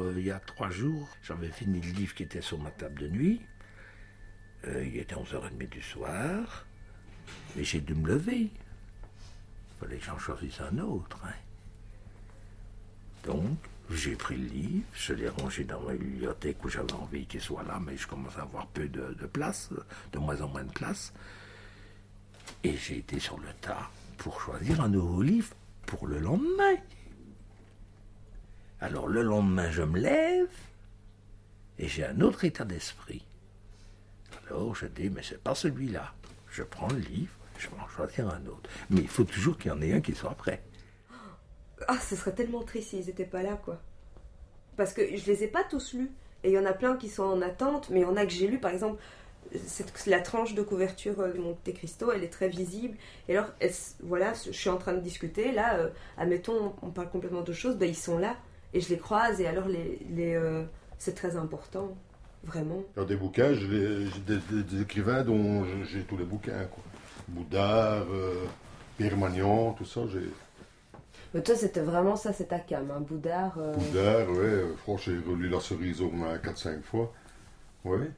Euh, il y a trois jours, j'avais fini le livre qui était sur ma table de nuit. Euh, il était 11h30 du soir. Mais j'ai dû me lever. Il fallait que j'en choisisse un autre. hein. Donc, j'ai pris le livre, je l'ai rangé dans ma bibliothèque où j'avais envie qu'il soit là, mais je commence à avoir peu de, de place, de moins en moins de place. Et j'ai été sur le tas pour choisir un nouveau livre pour le lendemain. Alors le lendemain, je me lève et j'ai un autre état d'esprit. Alors je dis, mais c'est pas celui-là. Je prends le livre, je vais en choisir un autre. Mais il faut toujours qu'il y en ait un qui soit prêt. Ah, ce serait tellement triste s'ils n'étaient pas là, quoi. Parce que je les ai pas tous lus. Et il y en a plein qui sont en attente, mais il y en a que j'ai lus, par exemple, la tranche de couverture euh, de Monte Cristo, elle est très visible. Et alors, voilà, je suis en train de discuter, là, euh, admettons, on parle complètement de choses, ben, ils sont là, et je les croise, et alors, les, les, euh, c'est très important, vraiment. A des bouquins, j'ai des, des- des écrivains dont j'ai tous les bouquins. Quoi. Boudard, euh, Pierre Magnan, tout ça, j'ai. Mais toi, c'était vraiment ça, c'est ta cam, un Boudard. euh, Boudard, ouais, euh, franchement, j'ai relu La cerise au moins 4-5 fois. Ouais.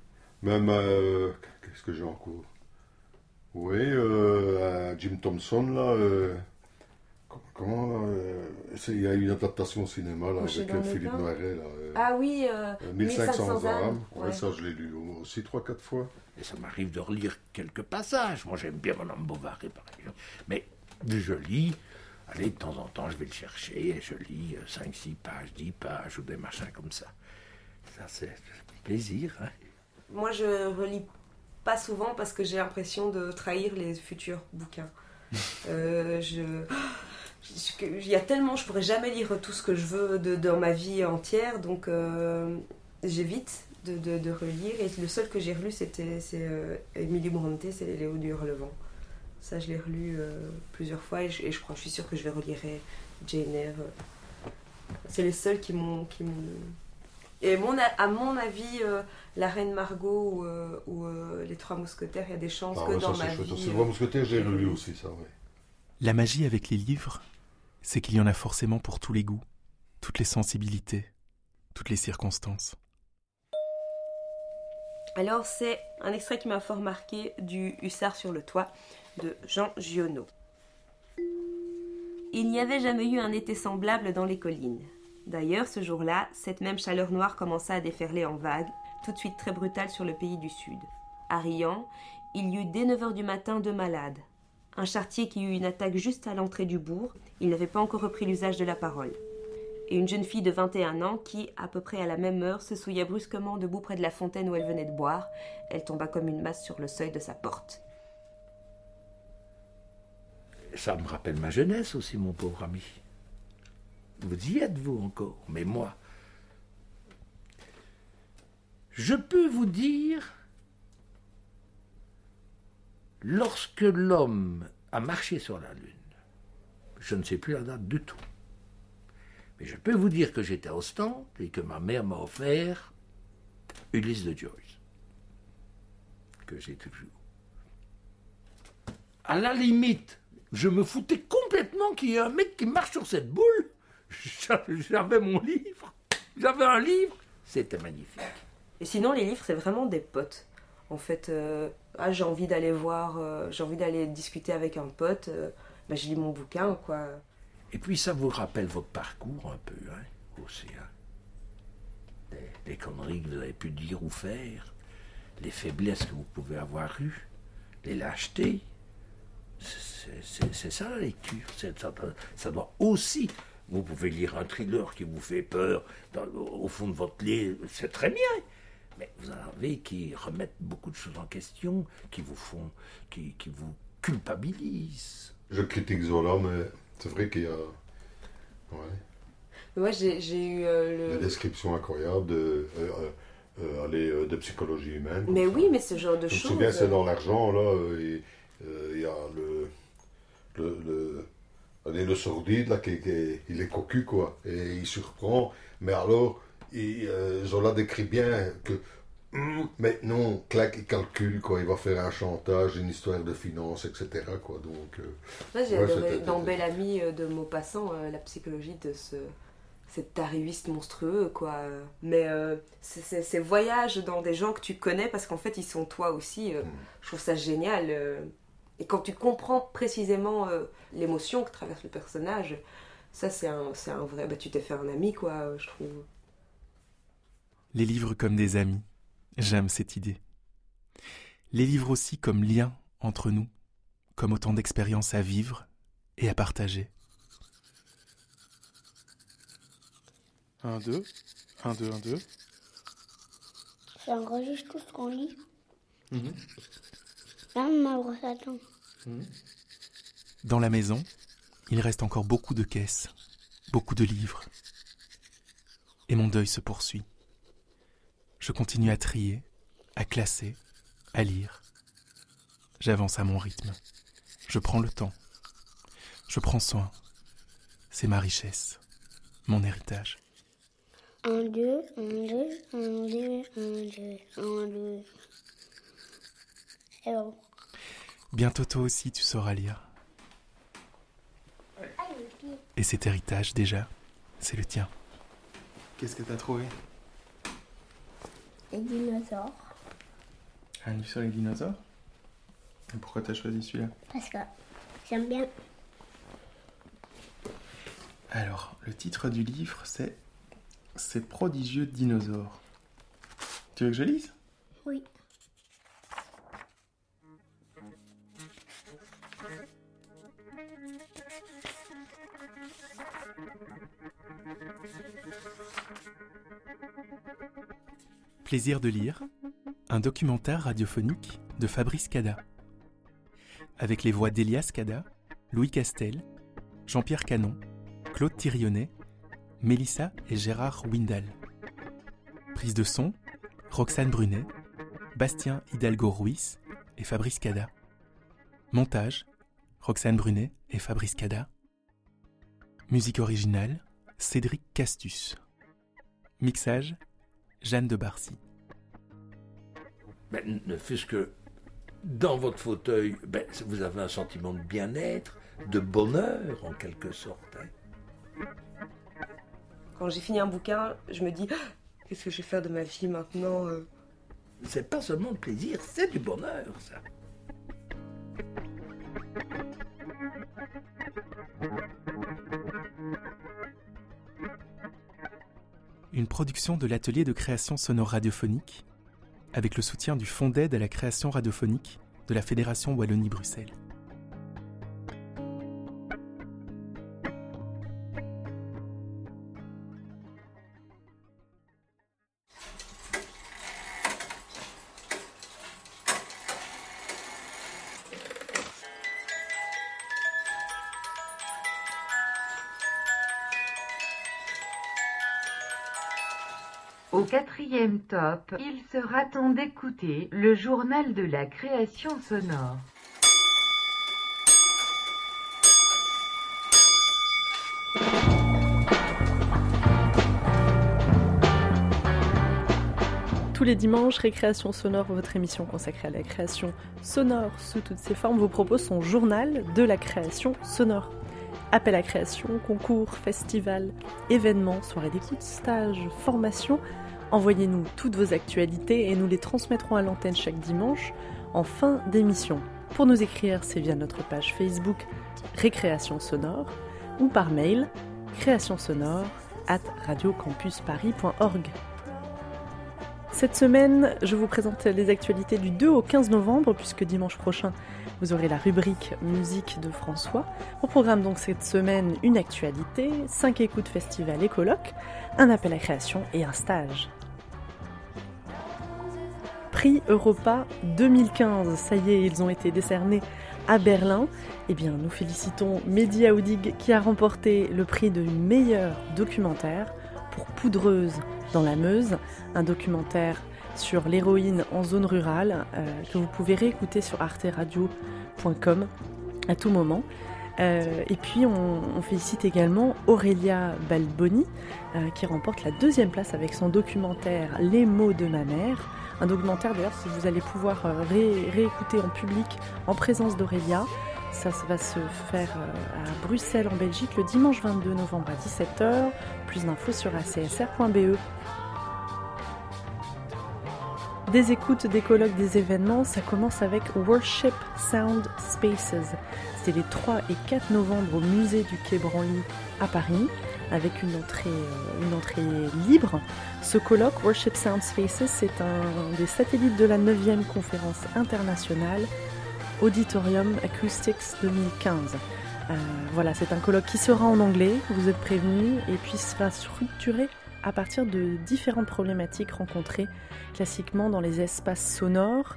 Même, euh, qu'est-ce que j'ai encore? Oui, euh, un Jim Thompson, là. Co- comment, là euh, Il y a eu une adaptation au cinéma, là, avec euh, Philippe. Noiret, là. euh, Ah oui, euh, euh, 1500 âmes. âmes, Ouais, ouais. ça, je l'ai lu aussi 3-4 fois. Et ça m'arrive de relire quelques passages. Moi, j'aime bien Madame Bovary, par exemple. Mais je lis, allez, de temps en temps, je vais le chercher et je lis 5-6 pages, 10 pages ou des machins comme ça. Ça, c'est c'est plaisir. Hein. Moi, je relis pas souvent parce que j'ai l'impression de trahir les futurs bouquins. Euh, je... Il y a tellement, je pourrais jamais lire tout ce que je veux de, dans ma vie entière, donc euh, j'évite de, de, de relire. Et le seul que j'ai relu, c'était c'est euh, Brontë, c'est Léo du Hurlevent. Ça, je l'ai relu euh, plusieurs fois et je, et je crois, je suis sûre que je vais relire Jane Eyre. C'est les seuls qui m'ont. qui m'ont- Et mon, à mon avis, euh, La Reine Margot ou, euh, ou, euh, Les Trois Mousquetaires, il y a des chances Ah que ouais, ça dans c'est ma vie. aussi. euh, Moi, Mousquetaire, j'ai relu aussi ça, ouais. La magie avec les livres, c'est qu'il y en a forcément pour tous les goûts, toutes les sensibilités, toutes les circonstances. Alors, c'est un extrait qui m'a fort marqué du Hussard sur le toit de Jean Giono. Il n'y avait jamais eu un été semblable dans les collines. D'ailleurs, ce jour-là, cette même chaleur noire commença à déferler en vagues, tout de suite très brutale sur le pays du Sud. À Riant, il y eut dès 9 heures du matin deux malades. Un chartier qui eut une attaque juste à l'entrée du bourg, il n'avait pas encore repris l'usage de la parole. Et une jeune fille de 21 ans qui, à peu près à la même heure, se souilla brusquement debout près de la fontaine où elle venait de boire. Elle tomba comme une masse sur le seuil de sa porte. Ça me rappelle ma jeunesse aussi, mon pauvre ami. Vous y êtes, vous encore, mais moi. Je peux vous dire, lorsque l'homme a marché sur la Lune, je ne sais plus la date du tout, mais je peux vous dire que j'étais à Ostende et que ma mère m'a offert Ulysse de Joyce, que j'ai toujours. À la limite, je me foutais complètement qu'il y ait un mec qui marche sur cette boule. J'avais mon livre, j'avais un livre, c'était magnifique. Et sinon, les livres, c'est vraiment des potes. En fait, euh, ah, j'ai envie d'aller voir, euh, j'ai envie d'aller discuter avec un pote, euh, bah, je lis mon bouquin, quoi. Et puis ça vous rappelle votre parcours un peu, hein, aussi. Les, conneries que vous avez pu dire ou faire, les faiblesses que vous pouvez avoir eues, les lâchetés. C'est- ça la lecture. Ça, doit aussi. Vous pouvez lire un thriller qui vous fait peur au fond de votre lit, c'est très bien. Mais vous en avez qui remettent beaucoup de choses en question, qui vous font, qui, qui vous culpabilisent. Je critique Zola, mais c'est vrai qu'il y a ouais, Moi, j'ai j'ai eu euh, des le. descriptions incroyables de, euh, euh, euh, allez, euh, de psychologie humaine. Mais ça. oui, mais ce genre de Je me choses. souviens, c'est dans l'argent, là, euh, euh, il y a le, le, le, allez, le sordide, là, qui, qui- il est cocu, quoi, et il surprend, mais alors, il, euh, Zola décrit bien que, mais non, clac, il calcule, quoi, il va faire un chantage, une histoire de finance, etc., quoi, donc... euh, Moi, j'ai ouais, dans Belle Amie euh, de Maupassant euh, la psychologie de ce cet arriviste monstrueux, quoi. Mais euh, ces voyages dans des gens que tu connais, parce qu'en fait, ils sont toi aussi, euh, je trouve ça génial. Et quand tu comprends précisément l'émotion que traverse le personnage, ça, c'est un, un vrai... Bah, tu t'es fait un ami, quoi, je trouve. Les livres comme des amis, j'aime cette idée. Les livres aussi comme lien entre nous, comme autant d'expériences à vivre et à partager. 1, 2, 1, 2, 1, 2. Ça enregistre tout ce qu'on lit. Mhm. Là, ma brosse à dents. Dans la maison, il reste encore beaucoup de caisses, beaucoup de livres. Et mon deuil se poursuit. Je continue à trier, à classer, à lire. J'avance à mon rythme. Je prends le temps. Je prends soin. C'est ma richesse, mon héritage. Un, deux, un, deux, un, deux, un, deux, un, deux. Et bon. Bientôt toi aussi tu sauras lire. Et cet héritage déjà, c'est le tien. Qu'est-ce que t'as trouvé? Les dinosaures. Un livre sur les dinosaures Et pourquoi t'as choisi celui-là Parce que j'aime bien. Alors, le titre du livre, c'est Ces prodigieux dinosaures. Tu veux que je lise? Oui. Plaisir de lire, un documentaire radiophonique de Fabrice Cada. Avec les voix d'Elias Cada, Louis Castel, Jean-Pierre Canon, Claude Thirionnet, Mélissa et Gérard Windal. Prise de son, Roxane Brunet, Bastien Hidalgo Ruiz et Fabrice Cada. Montage, Roxane Brunet et Fabrice Cada. Musique originale, Cédric Castus. Mixage, Jeanne de Barcy. Ben, ne fût-ce que dans votre fauteuil, ben, vous avez un sentiment de bien-être, de bonheur en quelque sorte. hein. Quand j'ai fini un bouquin, je me dis Ah, qu'est-ce que je vais faire de ma vie maintenant euh? C'est pas seulement le plaisir, c'est du bonheur, ça. Une production de l'atelier de création sonore radiophonique avec le soutien du Fonds d'aide à la création radiophonique de la Fédération Wallonie-Bruxelles. Au quatrième top, il sera temps d'écouter le journal de la création sonore. Tous les dimanches, Récréation Sonore, votre émission consacrée à la création sonore sous toutes ses formes, vous propose son journal de la création sonore. Appel à création, concours, festival, événements, soirées d'écoute, stages, formations. Envoyez-nous toutes vos actualités et nous les transmettrons à l'antenne chaque dimanche en fin d'émission. Pour nous écrire, c'est via notre page Facebook Récréation Sonore ou par mail créationsonore at radiocampusparis.org. Cette semaine, je vous présente les actualités du 2 au 15 novembre, puisque dimanche prochain, vous aurez la rubrique musique de François. Au programme donc cette semaine, une actualité, 5 écoutes festival et colloques, un appel à création et un stage. Prix Europa 2015, ça y est, ils ont été décernés à Berlin. Eh bien, nous félicitons Mehdi Aoudig qui a remporté le prix de meilleur documentaire pour Poudreuse dans la Meuse, un documentaire sur l'héroïne en zone rurale euh, que vous pouvez réécouter sur arteradio.com à tout moment. Euh, et puis on, félicite également Aurélia Balboni euh, qui remporte la deuxième place avec son documentaire Les mots de ma mère. Un documentaire d'ailleurs que vous allez pouvoir ré- réécouter en public en présence d'Aurélia. Ça va se faire euh, à Bruxelles en Belgique le dimanche 22 novembre à 17h. Plus d'infos sur acsr.be. Des écoutes, des colloques, des événements, ça commence avec Worship Sound Spaces. C'est les 3 et 4 novembre au musée du Quai Branly à Paris, avec une entrée, euh, une entrée libre. Ce colloque, Worship Sound Spaces, c'est un des satellites de la 9e conférence internationale Auditorium Acoustics 2015. Euh, voilà, c'est un colloque qui sera en anglais, vous êtes prévenus, et puis sera structuré à partir de différentes problématiques rencontrées classiquement dans les espaces sonores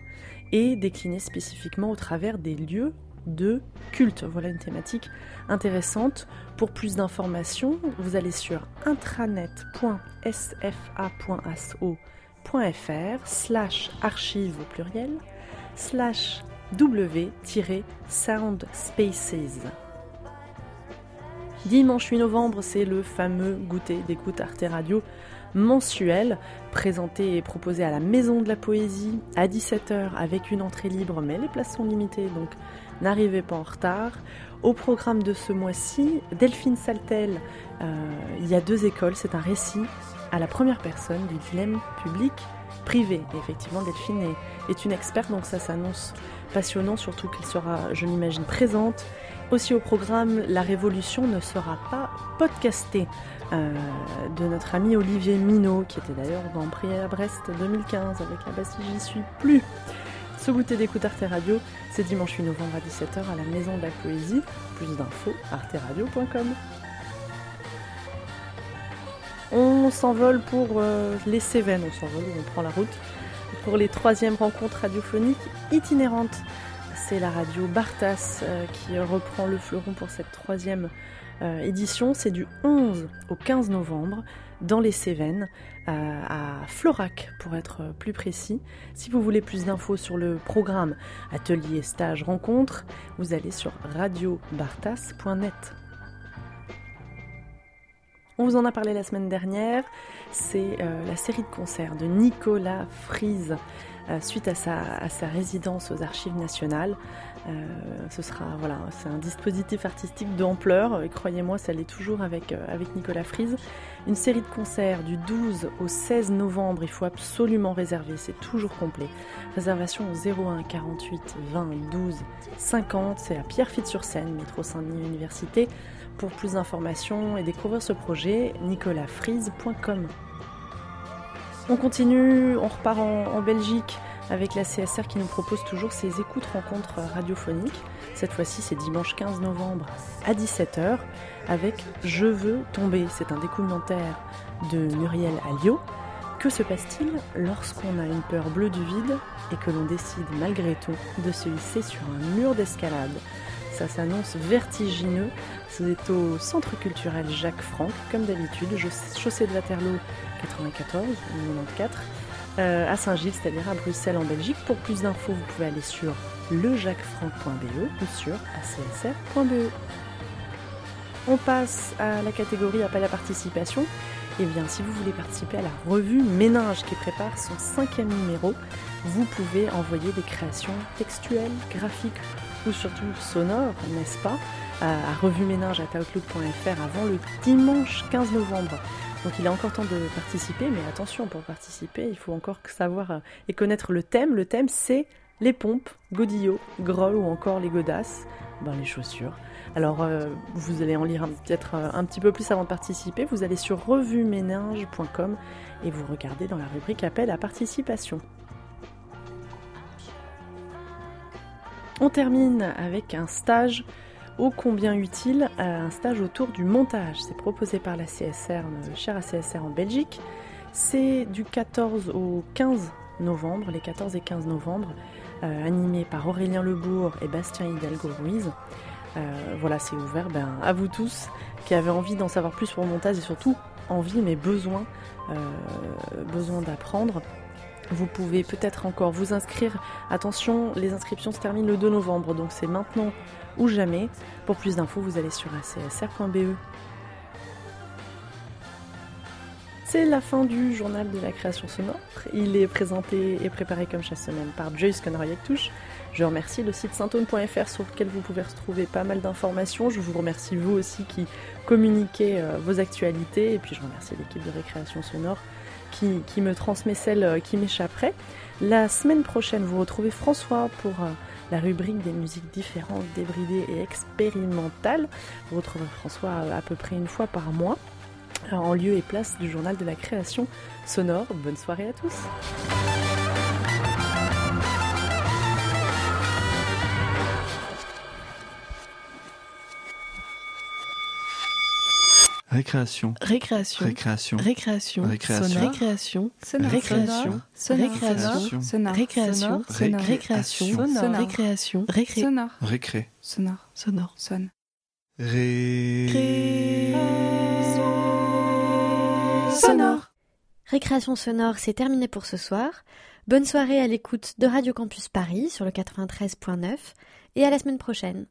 et déclinées spécifiquement au travers des lieux de culte. Voilà une thématique intéressante. Pour plus d'informations, vous allez sur intranet.sfa.aso.fr slash archive au pluriel slash w-sound spaces. Dimanche 8 novembre, c'est le fameux goûter d'écoute Arte Radio mensuel, présenté et proposé à la Maison de la Poésie à 17h avec une entrée libre, mais les places sont limitées, donc n'arrivez pas en retard. Au programme de ce mois-ci, Delphine Saltel, euh, il y a deux écoles, c'est un récit à la première personne du dilemme public-privé. Et Effectivement, Delphine est, une experte, donc ça s'annonce passionnant, surtout qu'elle sera, je l'imagine, présente. Aussi au programme, la révolution ne sera pas podcastée euh, de notre ami Olivier Minot, qui était d'ailleurs au Grand Prix à Brest 2015 avec la Bastille J'y suis plus. Ce goûter d'écoute Arte Radio, c'est dimanche 8 novembre à 17h à la Maison de la Poésie. Plus d'infos, arteradio.com. On s'envole pour euh, les Cévennes, on s'envole, on prend la route pour les troisièmes rencontres radiophoniques itinérantes. C'est la radio Bartas euh, qui reprend le fleuron pour cette troisième euh, édition. C'est du 11 au 15 novembre dans les Cévennes, à Florac pour être plus précis. Si vous voulez plus d'infos sur le programme atelier, stage, rencontre, vous allez sur radiobartas.net. On vous en a parlé la semaine dernière, c'est euh, la série de concerts de Nicolas Frise euh, suite à sa, résidence aux Archives nationales. Euh, ce sera voilà, c'est un dispositif artistique d'ampleur et croyez-moi, ça l'est toujours avec, avec Nicolas Frise. Une série de concerts du 12 au 16 novembre, il faut absolument réserver, c'est toujours complet. Réservation au 01 48 20 12 50, c'est à Pierrefitte-sur-Seine, métro Saint-Denis Université. Pour plus d'informations et découvrir ce projet, nicolasfrise.com. On continue, on repart en, Belgique avec la CSR qui nous propose toujours ses écoutes rencontres radiophoniques. Cette fois-ci, c'est dimanche 15 novembre à 17h avec Je veux tomber. C'est un documentaire de Muriel Alliot. Que se passe-t-il lorsqu'on a une peur bleue du vide et que l'on décide malgré tout de se hisser sur un mur d'escalade? Ça s'annonce vertigineux. C'est au Centre culturel Jacques Franck, comme d'habitude, chaussée de Waterloo 94 ou 94, euh, à Saint-Gilles, c'est-à-dire à Bruxelles en Belgique. Pour plus d'infos, vous pouvez aller sur lejacquesfranck.be ou sur acsr.be. On passe à la catégorie appel à participation. Eh bien, si vous voulez participer à la revue Méninge qui prépare son cinquième numéro, vous pouvez envoyer des créations textuelles, graphiques ou surtout sonores, n'est-ce pas, à revueménage.outlook.fr avant le dimanche 15 novembre. Donc il a encore temps de participer, mais attention, pour participer, il faut encore savoir et connaître le thème. Le thème, c'est les pompes, godillots, groll ou encore les godasses, ben, les chaussures. Alors euh, vous allez en lire peut-être un petit peu plus avant de participer. Vous allez sur revueménage.com et vous regardez dans la rubrique appel à participation. On termine avec un stage ô combien utile, euh, un stage autour du montage. C'est proposé par la CSR, le cher CSR en Belgique. C'est du 14 au 15 novembre, les 14 et 15 novembre, euh, animé par Aurélien Lebourg et Bastien Hidalgo Ruiz. Euh, voilà, c'est ouvert ben, à vous tous qui avez envie d'en savoir plus sur le montage et surtout envie mais besoin, besoin d'apprendre. Vous pouvez peut-être encore vous inscrire. Attention, les inscriptions se terminent le 2 novembre, donc c'est maintenant ou jamais. Pour plus d'infos, vous allez sur acsr.be. C'est la fin du journal de la création sonore. Il est présenté et préparé comme chaque semaine par Joyce Conroy-Touche. Je remercie le site saintone.fr sur lequel vous pouvez retrouver pas mal d'informations. Je vous remercie vous aussi qui communiquez euh, vos actualités. Et puis je remercie l'équipe de récréation sonore qui, me transmet celle euh, qui m'échapperait. La semaine prochaine, vous retrouvez François pour euh, la rubrique des musiques différentes, débridées et expérimentales. Vous retrouverez François euh, à peu près une fois par mois, en lieu et place du journal de la création sonore. Bonne soirée à tous. Récréation. Récréation. Récréation. Récréation. Récréation. Récréation. Récréation. Récréation. Récréation. Récréation. Récréation. Récréation. Récré. Sonore. Récré. Sonore. Sonore. Sonne. Ré. Sonore. Récréation sonore, c'est terminé pour ce soir. Bonne soirée à l'écoute de Radio Campus Paris sur le 93.9 et à la semaine prochaine.